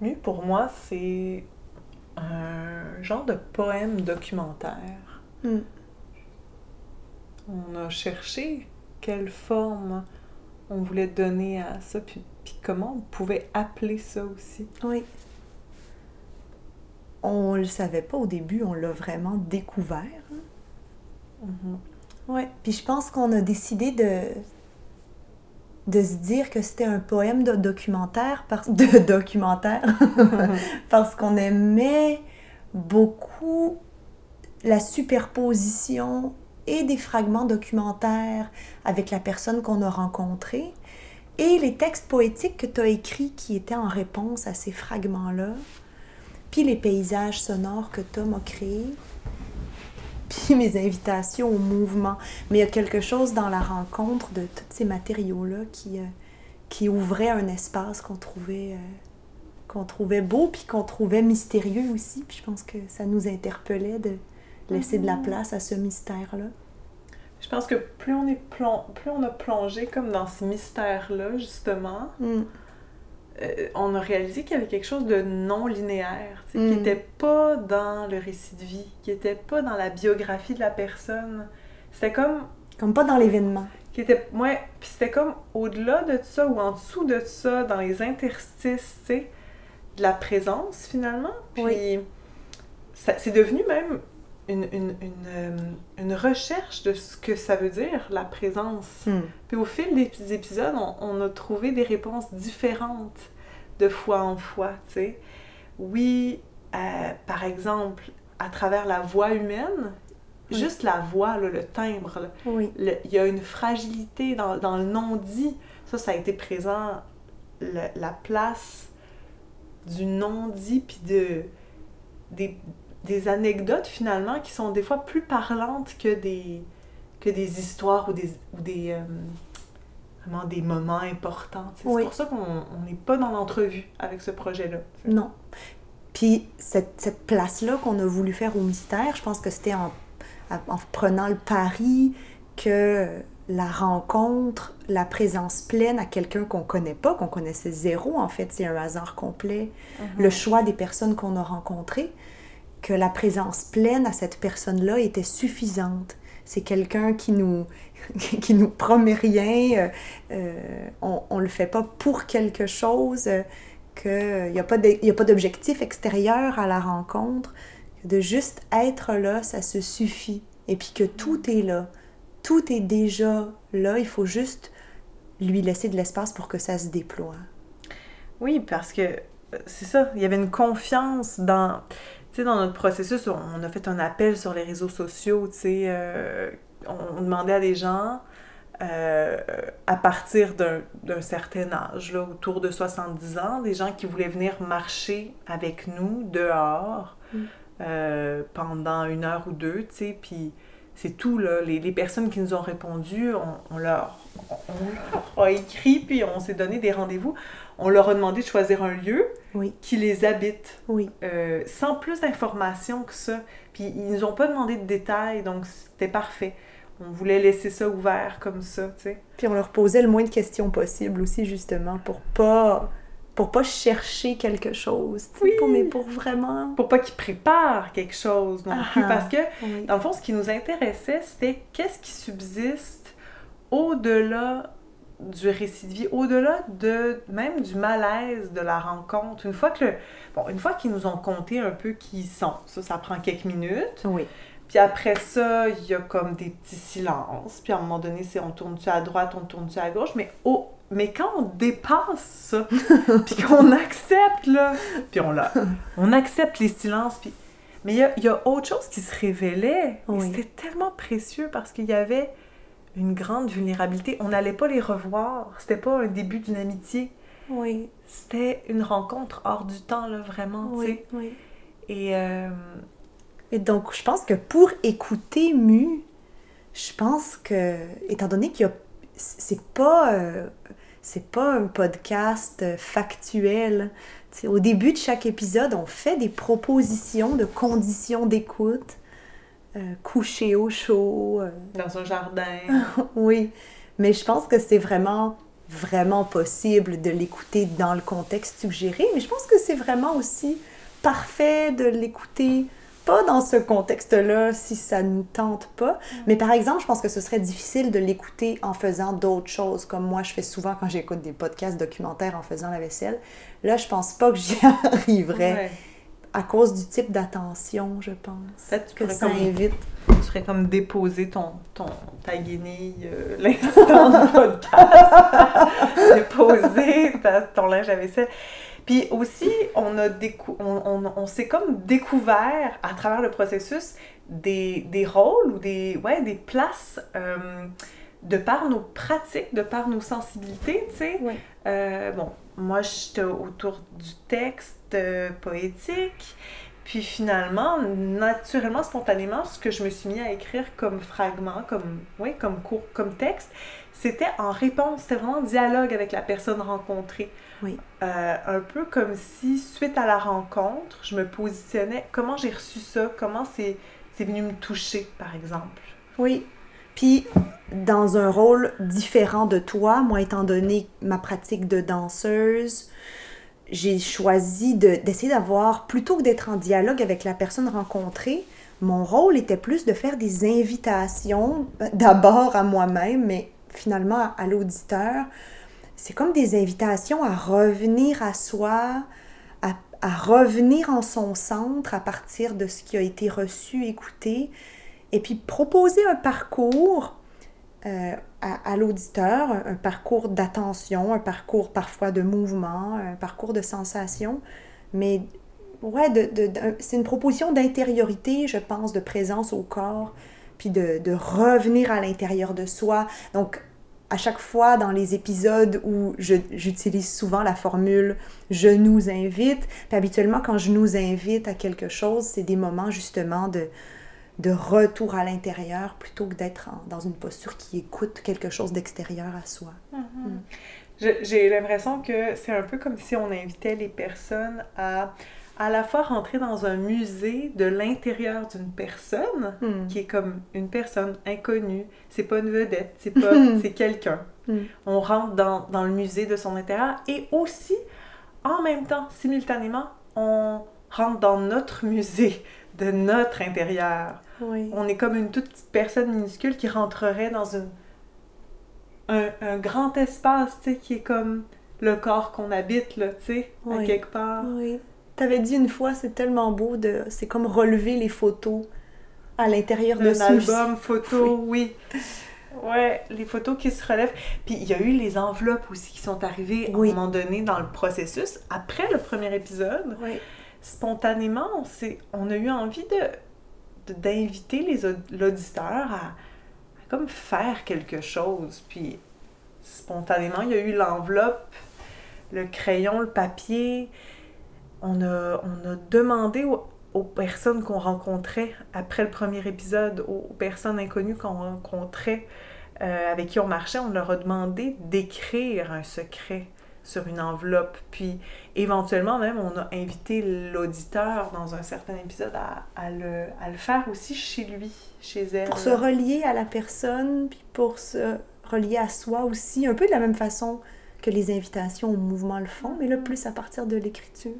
Lui, pour moi, c'est un genre de poème documentaire. Mm. On a cherché quelle forme on voulait donner à ça, puis, puis comment on pouvait appeler ça aussi. Oui. On le savait pas au début, on l'a vraiment découvert. hein. Mhm. Ouais. Puis je pense qu'on a décidé de de se dire que c'était un poème de documentaire parce de documentaire. Parce qu'on aimait beaucoup la superposition et des fragments documentaires avec la personne qu'on a rencontrée et les textes poétiques que tu as écrits qui étaient en réponse à ces fragments-là, puis les paysages sonores que Tom a créés, mes invitations au mouvement. Mais il y a quelque chose dans la rencontre de tous ces matériaux-là qui, euh, qui ouvrait un espace qu'on trouvait, euh, qu'on trouvait beau, puis qu'on trouvait mystérieux aussi. Puis je pense que ça nous interpellait de laisser de la place à ce mystère-là. Je pense que plus on, est plus on a plongé comme dans ce mystère-là, justement, Mm. Euh, on a réalisé qu'il y avait quelque chose de non linéaire, Mm. qui n'était pas dans le récit de vie, qui n'était pas dans la biographie de la personne. C'était comme Comme pas dans l'événement. qui était ouais, puis c'était comme au-delà de ça ou en dessous de ça dans les interstices, tu sais, de la présence finalement. Puis Oui. c'est devenu même une, une, une, euh, une recherche de ce que ça veut dire la présence. Mm. Puis au fil des épisodes, on, on a trouvé des réponses différentes de fois en fois, tu sais. Oui, euh, par exemple, à travers la voix humaine, Oui. juste la voix, là, le timbre, là, Oui. le- il y a une fragilité dans, dans le non-dit. Ça, ça a été présent, le- la place du non-dit, puis de, des, des anecdotes finalement qui sont des fois plus parlantes que des, que des histoires ou des, ou des, euh, vraiment des moments importants. Oui. C'est pour ça qu'on on n'est pas dans l'entrevue avec ce projet-là. Non. Puis cette, cette place-là qu'on a voulu faire au mystère, je pense que c'était en, en prenant le pari que la rencontre, la présence pleine à quelqu'un qu'on connaît pas, qu'on connaissait zéro, en fait, c'est un hasard complet, le choix des personnes qu'on a rencontrées, que la présence pleine à cette personne-là était suffisante. C'est quelqu'un qui nous, qui nous promet rien, euh, euh, on, on le fait pas pour quelque chose, euh, qu'il n'y a pas d'objectif extérieur à la rencontre, de juste être là, ça se suffit. Et puis que tout est là, tout est déjà là, il faut juste lui laisser de l'espace pour que ça se déploie. Oui, parce que c'est ça, il y avait une confiance dans, sais, dans notre processus. On a fait un appel sur les réseaux sociaux, tu sais, euh, on, demandait à des gens euh, à partir d'un d'un certain âge, là, autour de 70 ans, des gens qui voulaient venir marcher avec nous dehors Mm. euh, pendant une heure ou deux, tu sais, puis c'est tout, là. Les, les personnes qui nous ont répondu, on, on leur, on leur a écrit, puis on s'est donné des rendez-vous. On leur a demandé de choisir un lieu Oui. qui les habite, Oui. euh, sans plus d'informations que ça. Puis ils nous ont pas demandé de détails, donc c'était parfait. On voulait laisser ça ouvert comme ça, tu sais. Puis on leur posait le moins de questions possible aussi, justement, pour pas pour pas chercher quelque chose, Oui. pour- mais pour vraiment... Pour pas qu'ils préparent quelque chose non plus, parce que Oui. Dans le fond, ce qui nous intéressait, c'était qu'est-ce qui subsiste au-delà du récit de vie, au-delà de même du malaise de la rencontre. Une fois que le- bon, une fois qu'ils nous ont conté un peu qui ils sont, ça, ça prend quelques minutes. Oui. Puis après ça, il y a comme des petits silences. Puis à un moment donné, c'est on tourne-tu à droite, on tourne-tu à gauche. Mais, au- mais quand on dépasse ça, puis qu'on accepte, là, puis on, l'a- on accepte les silences, puis... Mais il y a, y a autre chose qui se révélait. Oui. C'était tellement précieux parce qu'il y avait une grande vulnérabilité. On n'allait pas les revoir. C'était pas un début d'une amitié. Oui. C'était une rencontre hors du temps, là, vraiment, tu sais. Oui. Oui. Et... euh, Et donc, je pense que pour écouter Mu, je pense que, étant donné qu'il y a. C'est pas. euh, c'est pas un podcast euh, factuel. Au début de chaque épisode, on fait des propositions de conditions d'écoute. Euh, coucher au chaud. euh, dans un jardin. oui. Mais je pense que c'est vraiment vraiment possible de l'écouter dans le contexte suggéré, mais je pense que c'est vraiment aussi parfait de l'écouter pas dans ce contexte-là si ça ne tente pas. Mm. Mais par exemple, je pense que ce serait difficile de l'écouter en faisant d'autres choses, comme moi je fais souvent quand j'écoute des podcasts documentaires en faisant la vaisselle. Là, je pense pas que j'y arriverais. À cause du type d'attention, je pense. Peut-être que ça invite. Tu ferais comme déposer ton, ton, ta guenille euh, l'instant du podcast. déposer ton linge à vaisselle. Puis aussi, on, a on, on, s'est comme découvert à travers le processus des, des rôles ou des, ouais, des places euh, de par nos pratiques, de par nos sensibilités, tu sais. Euh, bon, moi, j'étais autour du texte euh, poétique. Puis finalement, naturellement, spontanément, ce que je me suis mis à écrire comme fragment, comme, ouais, comme cours, comme texte, c'était en réponse, c'était vraiment en dialogue avec la personne rencontrée. Oui. Euh, un peu comme si, suite à la rencontre, je me positionnais, comment j'ai reçu ça, comment c'est venu me toucher, par exemple? Oui. Puis, dans un rôle différent de toi, moi, étant donné ma pratique de danseuse, j'ai choisi d'essayer d'avoir, plutôt que d'être en dialogue avec la personne rencontrée, mon rôle était plus de faire des invitations, d'abord à moi-même, mais finalement à l'auditeur, c'est comme des invitations à revenir à soi, à, revenir en son centre à partir de ce qui a été reçu, écouté, et puis proposer un parcours euh, à, l'auditeur, un, parcours d'attention, un parcours parfois de mouvement, un parcours de sensation, mais ouais, c'est une proposition d'intériorité, je pense, de présence au corps, puis de revenir à l'intérieur de soi. Donc, à chaque fois dans les épisodes où j'utilise souvent la formule je nous invite, puis habituellement quand je nous invite à quelque chose, c'est des moments justement de, de retour à l'intérieur plutôt que d'être dans une posture qui écoute quelque chose d'extérieur à soi. Mm-hmm. Mm. J'ai l'impression que c'est un peu comme si on invitait les personnes à à la fois rentrer dans un musée de l'intérieur d'une personne hmm. qui est comme une personne inconnue, c'est pas une vedette, c'est pas c'est quelqu'un. Hmm. On rentre dans, dans, le musée de son intérieur et aussi en même temps simultanément on rentre dans notre musée de notre intérieur. On est comme une toute petite personne minuscule qui rentrerait dans une un, un grand espace, tu sais, qui est comme le corps qu'on habite, là, tu sais, à quelque part. Oui. T'avais dit une fois, c'est tellement beau de. C'est comme relever les photos à l'intérieur de album photo, oui. Ouais, les photos qui se relèvent. Puis il y a eu les enveloppes aussi qui sont arrivées à un moment donné dans le processus, après le premier épisode. Oui. Spontanément, on, on a eu envie de d'inviter l'auditeur à, à, comme faire quelque chose. Puis spontanément, il y a eu l'enveloppe, le crayon, le papier on a, on a demandé aux, personnes qu'on rencontrait après le premier épisode, aux, personnes inconnues qu'on rencontrait, euh, avec qui on marchait, on leur a demandé d'écrire un secret sur une enveloppe. Puis éventuellement même, on a invité l'auditeur dans un certain épisode à, à, le, à, le, faire aussi chez lui, chez elle. Pour se relier à la personne, puis pour se relier à soi aussi, un peu de la même façon que les invitations au mouvement le font, mais là plus à partir de l'écriture.